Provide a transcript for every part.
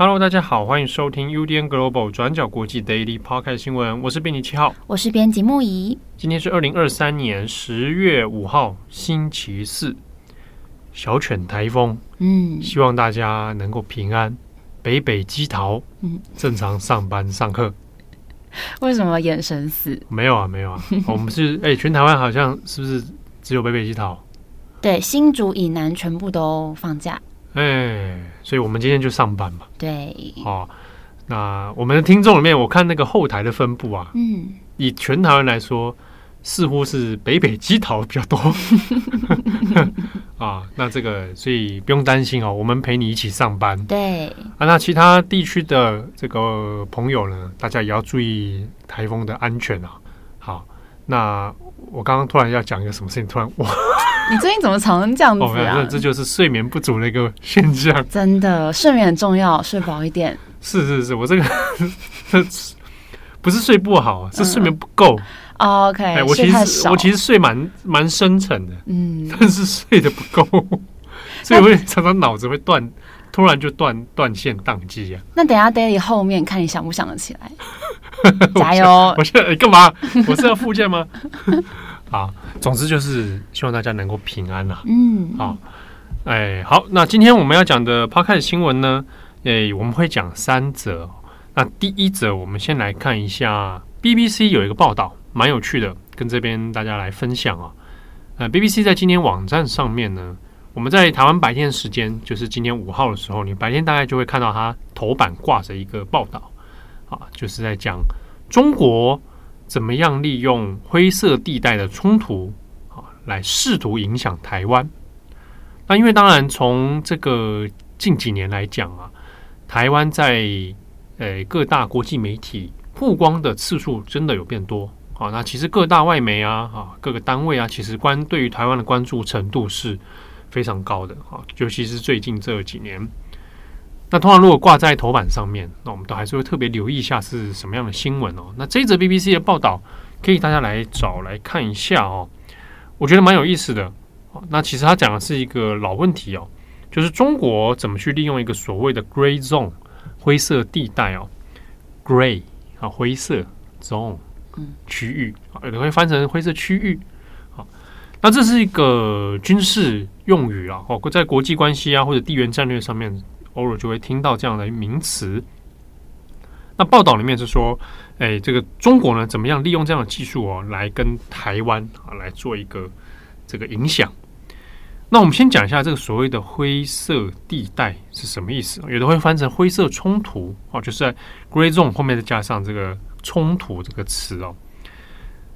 Hello，大家好，欢迎收听 UDN Global 转角国际 Daily Podcast 新闻，我是编辑七号，我是编辑木仪。今天是二零二三年十月五号，星期四。小犬台风，嗯，希望大家能够平安，北北基桃，嗯，正常上班上课。为什么眼神死？没有啊，没有啊，我们是哎、欸，全台湾好像是不是只有北北基桃？对，新竹以南全部都放假。哎、欸，所以我们今天就上班嘛。对，哦，那我们的听众里面，我看那个后台的分布啊，嗯，以全台湾来说。似乎是北北基桃比较多 啊，那这个所以不用担心哦，我们陪你一起上班。对啊，那其他地区的这个朋友呢，大家也要注意台风的安全啊。好，那我刚刚突然要讲一个什么事情，突然哇，你最近怎么常这样子啊？哦、这就是睡眠不足的一个现象。真的，睡眠很重要，睡饱一点。是是是，我这个 不是睡不好，是睡眠不够。嗯 Oh, OK，哎，我其实我其实睡蛮蛮深沉的，嗯，但是睡得不够，所以我会常常脑子会断，突然就断断线宕机啊。那等一下 Daily 后面看你想不想得起来？加油！我现在干嘛？我是要复健吗？啊，总之就是希望大家能够平安啊。嗯，好，哎，好，那今天我们要讲的 Podcast 新闻呢，哎，我们会讲三则。那第一则，我们先来看一下 BBC 有一个报道。蛮有趣的，跟这边大家来分享啊。呃，BBC 在今天网站上面呢，我们在台湾白天时间，就是今天五号的时候，你白天大概就会看到它头版挂着一个报道啊，就是在讲中国怎么样利用灰色地带的冲突啊，来试图影响台湾。那因为当然从这个近几年来讲啊，台湾在呃各大国际媒体曝光的次数真的有变多。好，那其实各大外媒啊，啊，各个单位啊，其实关对于台湾的关注程度是非常高的啊，尤其是最近这几年。那通常如果挂在头版上面，那我们都还是会特别留意一下是什么样的新闻哦。那这一则 BBC 的报道，可以大家来找来看一下哦，我觉得蛮有意思的。那其实他讲的是一个老问题哦，就是中国怎么去利用一个所谓的 Grey Zone 灰色地带哦，Grey 啊灰色 Zone。区域啊，有的会翻成灰色区域。好，那这是一个军事用语啊，哦，在国际关系啊或者地缘战略上面，偶尔就会听到这样的名词。那报道里面是说，哎，这个中国呢，怎么样利用这样的技术哦，来跟台湾啊来做一个这个影响？那我们先讲一下这个所谓的灰色地带是什么意思？有的会翻成灰色冲突哦，就是在 Grey Zone 后面再加上这个。冲突这个词哦，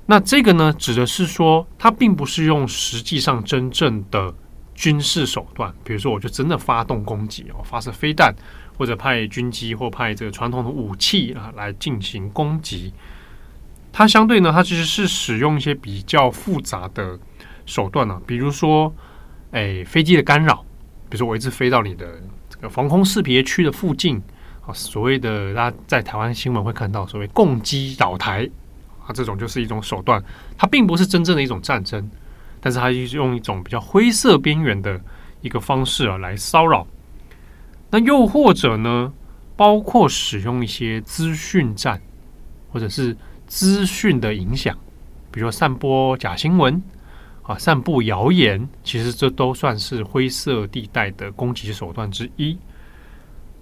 那这个呢，指的是说，它并不是用实际上真正的军事手段，比如说，我就真的发动攻击哦，发射飞弹，或者派军机或派这个传统的武器啊来进行攻击。它相对呢，它其实是使用一些比较复杂的手段呢，比如说，哎，飞机的干扰，比如说我一直飞到你的这个防空识别区的附近。所谓的大家在台湾新闻会看到所谓共机扰台啊，这种就是一种手段，它并不是真正的一种战争，但是它用一种比较灰色边缘的一个方式啊来骚扰。那又或者呢，包括使用一些资讯战或者是资讯的影响，比如说散播假新闻啊、散布谣言，其实这都算是灰色地带的攻击手段之一。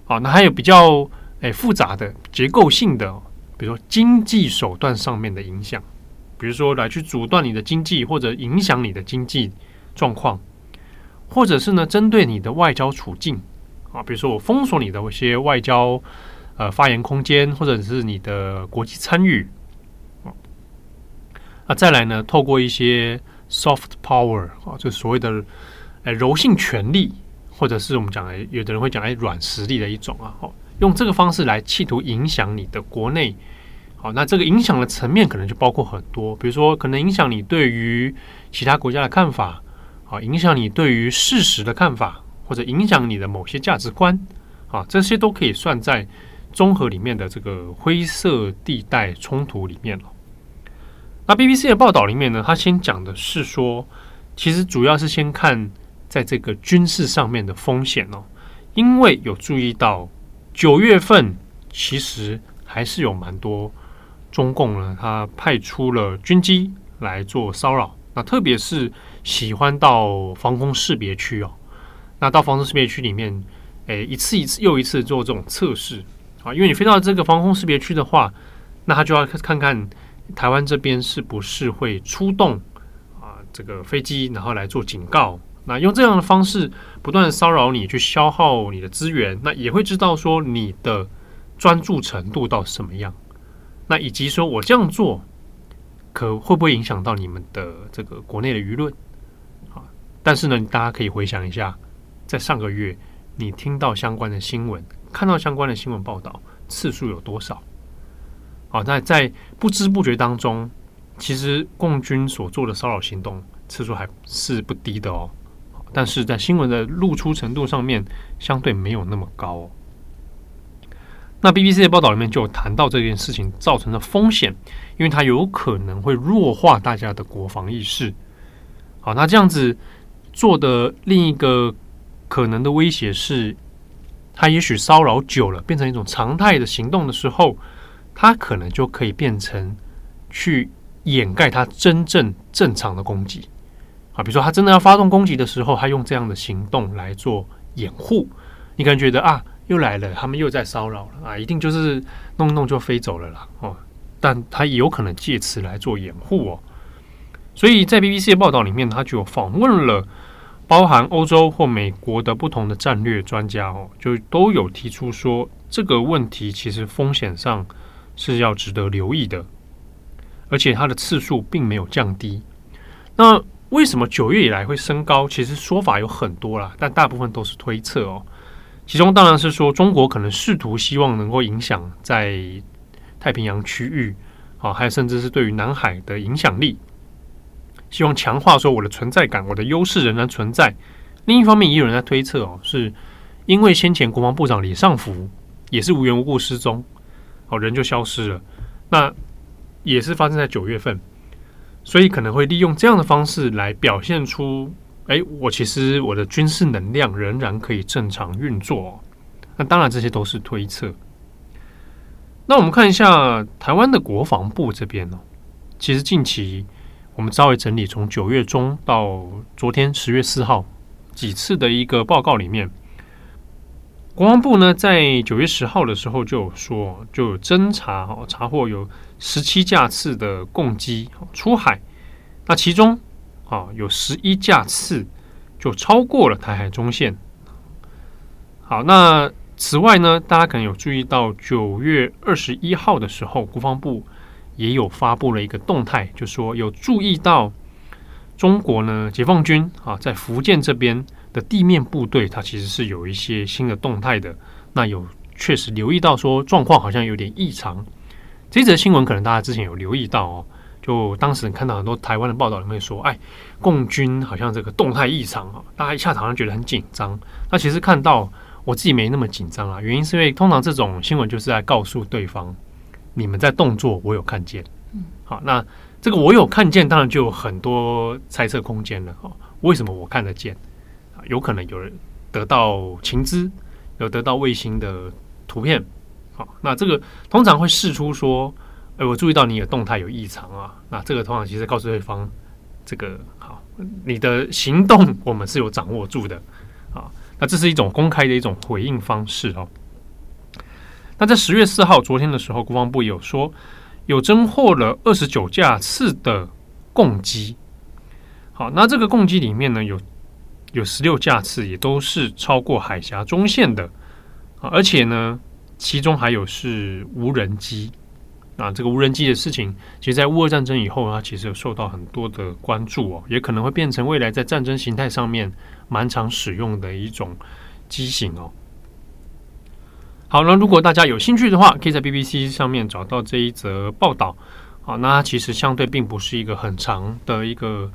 啊，那还有比较诶、复杂的结构性的，比如说经济手段上面的影响，比如说来去阻断你的经济或者影响你的经济状况，或者是呢针对你的外交处境啊，比如说我封锁你的一些外交呃发言空间，或者是你的国际参与啊，再来呢，透过一些 soft power 啊，就所谓的诶、柔性权力。或者是我们讲的，有的人会讲哎，软实力的一种啊，哦，用这个方式来企图影响你的国内，好，那这个影响的层面可能就包括很多，比如说可能影响你对于其他国家的看法，啊，影响你对于事实的看法，或者影响你的某些价值观，啊，这些都可以算在综合里面的这个灰色地带冲突里面了。那 BBC 的报道里面呢，他先讲的是说，其实主要是先看在这个军事上面的风险哦，因为有注意到九月份其实还是有蛮多中共呢，他派出了军机来做骚扰，那特别是喜欢到防空识别区哦，那到防空识别区里面，诶，一次一次又一次做这种测试啊，因为你飞到这个防空识别区的话，那他就要看看。台湾这边是不是会出动啊？这个飞机然后来做警告，那用这样的方式不断骚扰你，去消耗你的资源，那也会知道说你的专注程度到什么样，那以及说我这样做可会不会影响到你们的这个国内的舆论啊？但是呢，大家可以回想一下，在上个月你听到相关的新闻，看到相关的新闻报道次数有多少？好，那在不知不觉当中，其实共军所做的骚扰行动次数还是不低的哦。但是在新闻的露出程度上面，相对没有那么高。那 BBC 的报道里面就有谈到这件事情造成的风险，因为它有可能会弱化大家的国防意识。好，那这样子做的另一个可能的威胁是，它也许骚扰久了，变成一种常态的行动的时候。它可能就可以变成去掩盖它真正正常的攻击啊，比如说他真的要发动攻击的时候，他用这样的行动来做掩护。你可能觉得啊，又来了，他们又在骚扰了啊，一定就是弄弄就飞走了啦哦。但他也有可能借此来做掩护哦。所以在 BBC 的报道里面，他就访问了包含欧洲或美国的不同的战略专家哦，就都有提出说这个问题其实风险上。是要值得留意的，而且它的次数并没有降低。那为什么九月以来会升高？其实说法有很多啦，但大部分都是推测哦。其中当然是说中国可能试图希望能够影响在太平洋区域啊，还有甚至是对于南海的影响力，希望强化说我的存在感，我的优势仍然存在。另一方面，也有人在推测哦，是因为先前国防部长李尚福也是无缘无故失踪。哦，人就消失了，那也是发生在九月份，所以可能会利用这样的方式来表现出，哎，我其实我的军事能量仍然可以正常运作。那当然这些都是推测。那我们看一下台湾的国防部这边呢，其实近期我们稍微整理，从九月中到昨天十月四号几次的一个报告里面。国防部呢，在九月十号的时候就有说，就有侦查哦，查获有十七架次的共机出海，那其中啊有十一架次就超过了台海中线。好，那此外呢，大家可能有注意到，九月二十一号的时候，国防部也有发布了一个动态，就说有注意到中国呢，解放军啊，在福建这边。的地面部队，它其实是有一些新的动态的。那有确实留意到说状况好像有点异常。这则新闻可能大家之前有留意到哦。就当时看到很多台湾的报道里面说，哎，共军好像这个动态异常啊，大家一下子好像觉得很紧张。那其实看到我自己没那么紧张啊，原因是因为通常这种新闻就是在告诉对方，你们在动作，我有看见。嗯，好，那这个我有看见，当然就有很多猜测空间了。哦，为什么我看得见？有可能有人得到情资，有得到卫星的图片，好，那这个通常会试出说，哎，我注意到你的动态有异常啊，那这个通常其实告诉对方，这个好，你的行动我们是有掌握住的，啊，那这是一种公开的一种回应方式哦。那在十月四号昨天的时候，国防部有说有侦获了二十九架次的共机，好，那这个共机里面呢有。有十六架次，也都是超过海峡中线的，而且呢，其中还有是无人机啊。这个无人机的事情，其实，在乌俄战争以后，它其实有受到很多的关注哦，也可能会变成未来在战争形态上面蛮常使用的一种机型哦。好，那如果大家有兴趣的话，可以在 BBC 上面找到这一则报道啊。那它其实相对并不是一个很长的一个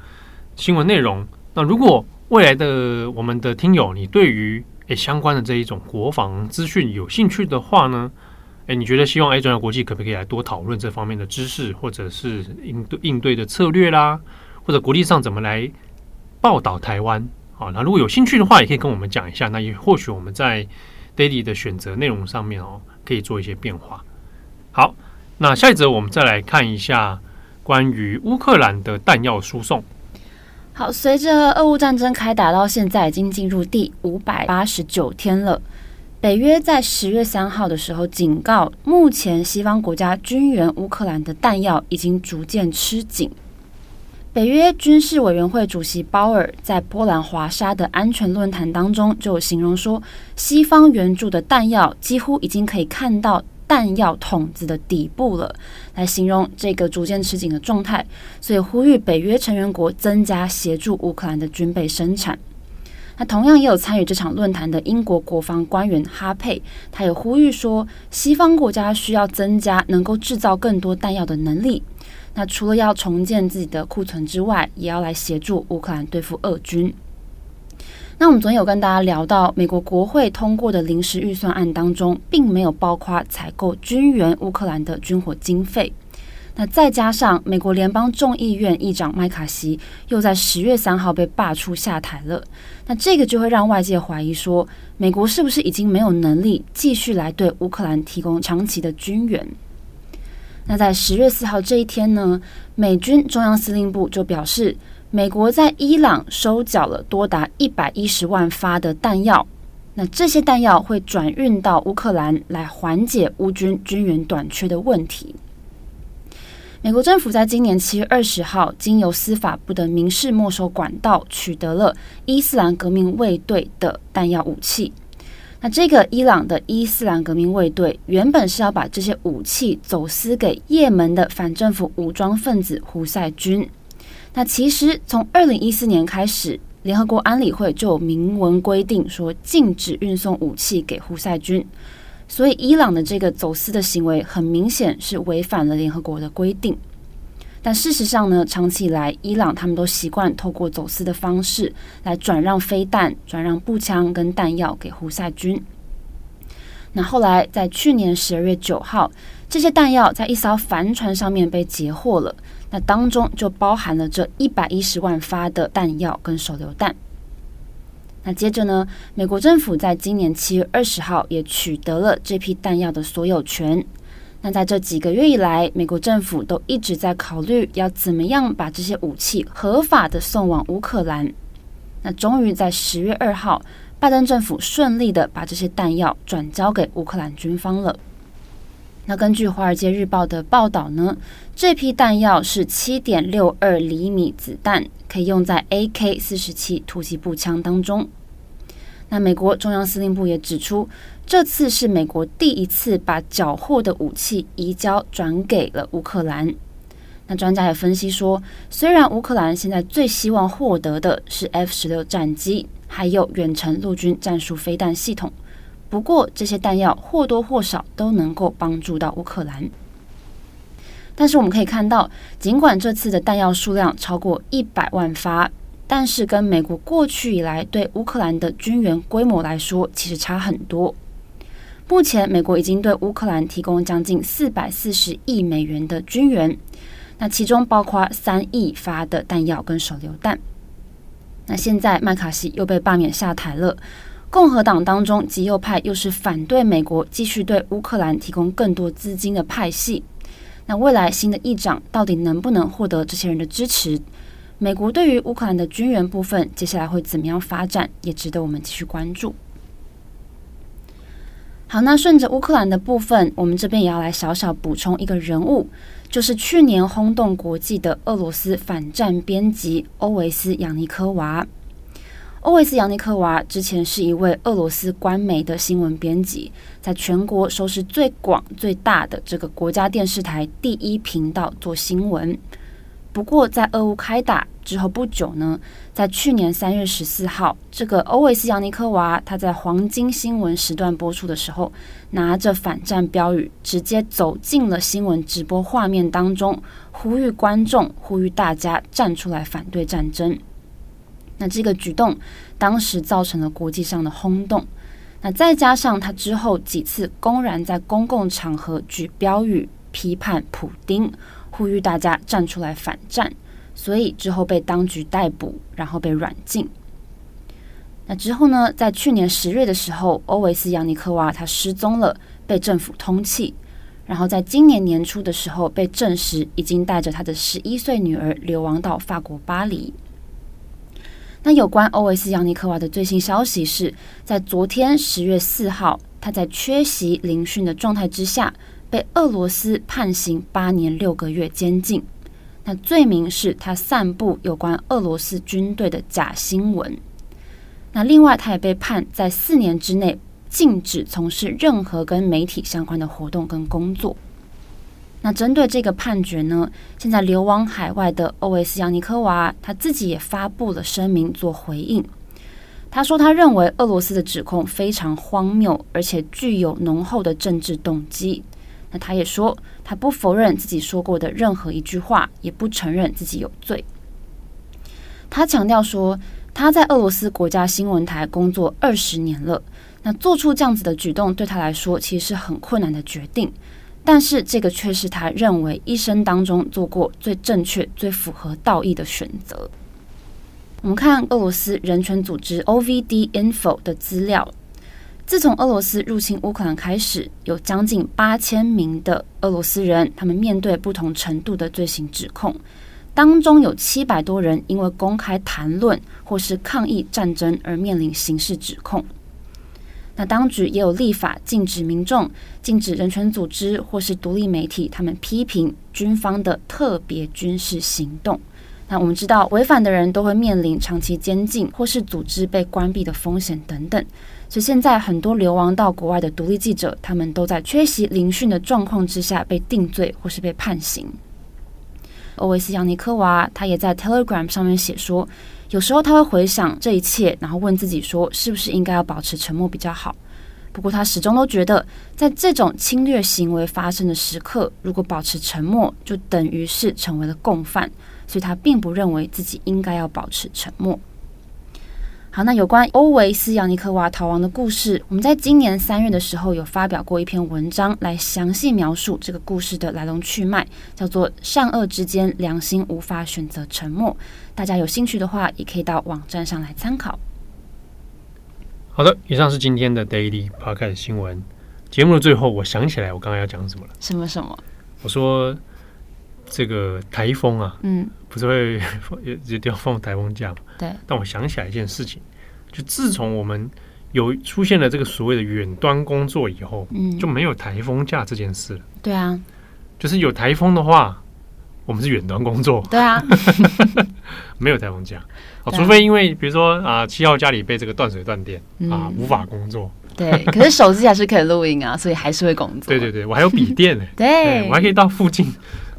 新闻内容。那如果未来的我们的听友，你对于诶相关的这一种国防资讯有兴趣的话呢，诶，你觉得希望诶转角国际可不可以来多讨论这方面的知识，或者是应对应对的策略啦，或者国际上怎么来报道台湾？好，那如果有兴趣的话，也可以跟我们讲一下。那也或许我们在 daily 的选择内容上面哦，可以做一些变化。好，那下一则我们再来看一下关于乌克兰的弹药输送。好，随着俄乌战争开打到现在，已经进入第五百八十九天了。北约在十月三号的时候警告，目前西方国家军援乌克兰的弹药已经逐渐吃紧。北约军事委员会主席鲍尔在波兰华沙的安全论坛当中就形容说，西方援助的弹药几乎已经可以看到弹药筒子的底部了，来形容这个逐渐吃紧的状态，所以呼吁北约成员国增加协助乌克兰的军备生产。那同样也有参与这场论坛的英国国防官员哈佩，他也呼吁说，西方国家需要增加能够制造更多弹药的能力。那除了要重建自己的库存之外，也要来协助乌克兰对付俄军。那我们昨天有跟大家聊到，美国国会通过的临时预算案当中，并没有包括采购军援乌克兰的军火经费。那再加上美国联邦众议院议长麦卡锡又在十月三号被罢黜下台了，那这个就会让外界怀疑说，美国是不是已经没有能力继续来对乌克兰提供长期的军援？那在十月四号这一天呢，美军中央司令部就表示，美国在伊朗收缴了多达一百一十万发的弹药，那这些弹药会转运到乌克兰来缓解乌军军援短缺的问题。美国政府在今年七月二十号，经由司法部的民事没收管道，取得了伊斯兰革命卫队的弹药武器。那这个伊朗的伊斯兰革命卫队原本是要把这些武器走私给也门的反政府武装分子胡塞军。那其实从二零一四年开始，联合国安理会就有明文规定说禁止运送武器给胡塞军。所以伊朗的这个走私的行为很明显是违反了联合国的规定。但事实上呢，长期以来，伊朗他们都习惯透过走私的方式来转让飞弹、转让步枪跟弹药给胡塞军。那后来在去年十二月九号，这些弹药在一艘帆船上面被截获了，那当中就包含了这一百一十万发的弹药跟手榴弹。那接着呢，美国政府在今年七月二十号也取得了这批弹药的所有权。那在这几个月以来，美国政府都一直在考虑要怎么样把这些武器合法的送往乌克兰。那终于在十月二号，拜登政府顺利的把这些弹药转交给乌克兰军方了。那根据《华尔街日报》的报道呢，这批弹药是七点六二厘米子弹，可以用在 AK 四十七突击步枪当中。那美国中央司令部也指出，这次是美国第一次把缴获的武器移交转给了乌克兰。那专家也分析说，虽然乌克兰现在最希望获得的是 F 十六战机，还有远程陆军战术飞弹系统，不过这些弹药或多或少都能够帮助到乌克兰。但是我们可以看到，尽管这次的弹药数量超过一百万发。但是，跟美国过去以来对乌克兰的军援规模来说，其实差很多。目前，美国已经对乌克兰提供将近四百四十亿美元的军援，那其中包括三亿发的弹药跟手榴弹。那现在麦卡锡又被罢免下台了，共和党当中极右派又是反对美国继续对乌克兰提供更多资金的派系。那未来新的议长到底能不能获得这些人的支持？美国对于乌克兰的军援部分，接下来会怎么样发展，也值得我们继续关注。好，那顺着乌克兰的部分，我们这边也要来小小补充一个人物，就是去年轰动国际的俄罗斯反战编辑欧维斯·扬尼科娃。欧维斯·扬尼科娃之前是一位俄罗斯官媒的新闻编辑，在全国收视最广、最大的这个国家电视台第一频道做新闻。不过，在俄乌开打之后不久呢，在去年三月十四号，这个欧维斯·扬尼科娃他在黄金新闻时段播出的时候，拿着反战标语，直接走进了新闻直播画面当中，呼吁观众、呼吁大家站出来反对战争。那这个举动当时造成了国际上的轰动。那再加上他之后几次公然在公共场合举标语批判普丁，呼吁大家站出来反战，所以之后被当局逮捕，然后被软禁。那之后呢，在去年十月的时候，欧维斯·扬尼科娃他失踪了，被政府通缉。然后在今年年初的时候，被证实已经带着他的十一岁女儿流亡到法国巴黎。那有关欧维斯·扬尼科娃的最新消息是，在昨天十月四号，他在缺席聆讯的状态之下，被俄罗斯判刑八年六个月监禁。那罪名是他散布有关俄罗斯军队的假新闻。那另外，他也被判在四年之内禁止从事任何跟媒体相关的活动跟工作。那针对这个判决呢，现在流亡海外的欧维斯·扬尼科娃他自己也发布了声明做回应。他说，他认为俄罗斯的指控非常荒谬，而且具有浓厚的政治动机。那他也说，他不否认自己说过的任何一句话，也不承认自己有罪。他强调说，他在俄罗斯国家新闻台工作二十年了，那做出这样子的举动对他来说其实是很困难的决定。但是这个却是他认为一生当中做过最正确、最符合道义的选择。我们看俄罗斯人权组织 OVD Info 的资料，自从俄罗斯入侵乌克兰开始，有将近八千名的俄罗斯人，他们面对不同程度的罪行指控，当中有七百多人因为公开谈论或是抗议战争而面临刑事指控。那当局也有立法禁止民众、禁止人权组织或是独立媒体，他们批评军方的特别军事行动。那我们知道，违反的人都会面临长期监禁或是组织被关闭的风险等等。所以现在很多流亡到国外的独立记者，他们都在缺席聆讯的状况之下被定罪或是被判刑。欧维斯·扬尼科娃他也在 Telegram 上面写说。有时候他会回想这一切，然后问自己说：“是不是应该要保持沉默比较好？”不过他始终都觉得，在这种侵略行为发生的时刻，如果保持沉默，就等于是成为了共犯，所以他并不认为自己应该要保持沉默。好，那有关欧维斯·扬尼科娃逃亡的故事，我们在今年三月的时候有发表过一篇文章，来详细描述这个故事的来龙去脉，叫做《善恶之间，良心无法选择沉默》。大家有兴趣的话，也可以到网站上来参考。好的，以上是今天的 Daily Podcast 新闻。节目的最后，我想起来我刚刚要讲什么了。什么什么？我说这个台风啊，嗯。不是会有有地方放台风假嘛？对。但我想起来一件事情，就自从我们有出现了这个所谓的远端工作以后，嗯，就没有台风假这件事了。对啊。就是有台风的话，我们是远端工作。对啊。没有台风假，哦，除非因为比如说啊，七号家里被这个断水断电啊，无法工作。对。可是手机还是可以录音啊，所以还是会工作。对对对，我还有笔电呢。对。我还可以到附近，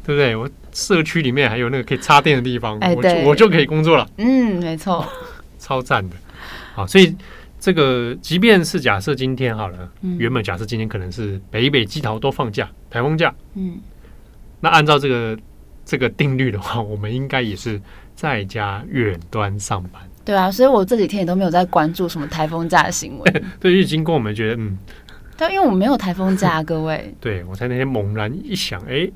对不对？我。社区里面还有那个可以插电的地方，欸、我就我就可以工作了。嗯，没错，超赞的。好，所以这个即便是假设今天好了，嗯、原本假设今天可能是北北基桃都放假，台风假。嗯，那按照这个这个定律的话，我们应该也是在家远端上班。对啊，所以我这几天也都没有在关注什么台风假的新闻。对，因为经过我们觉得，嗯，对，因为我们没有台风假，各位。对，我才那天猛然一想，哎、欸，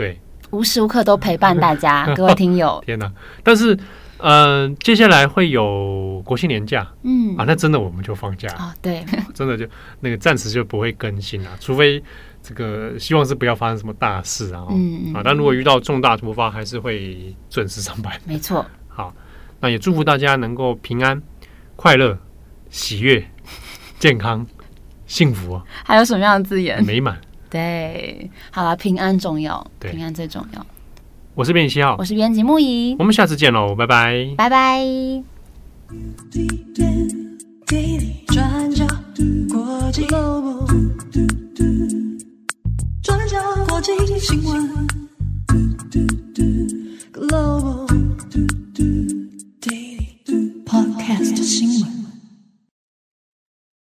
对。无时无刻都陪伴大家，各位听友。天哪！但是，嗯、呃，接下来会有国庆年假，嗯啊，那真的我们就放假啊、哦，对，真的就那个暂时就不会更新了，除非这个希望是不要发生什么大事啊，嗯啊，但如果遇到重大突发，还是会准时上班。没错。好，那也祝福大家能够平安、快乐、喜悦、健康、幸福。还有什么样的字眼？美满。对，好了，平安重要，平安最重要。我是编辑七号，我是编辑木怡，我们下次见喽，拜拜，拜拜。转角国际新闻，Global Daily Podcast 新闻。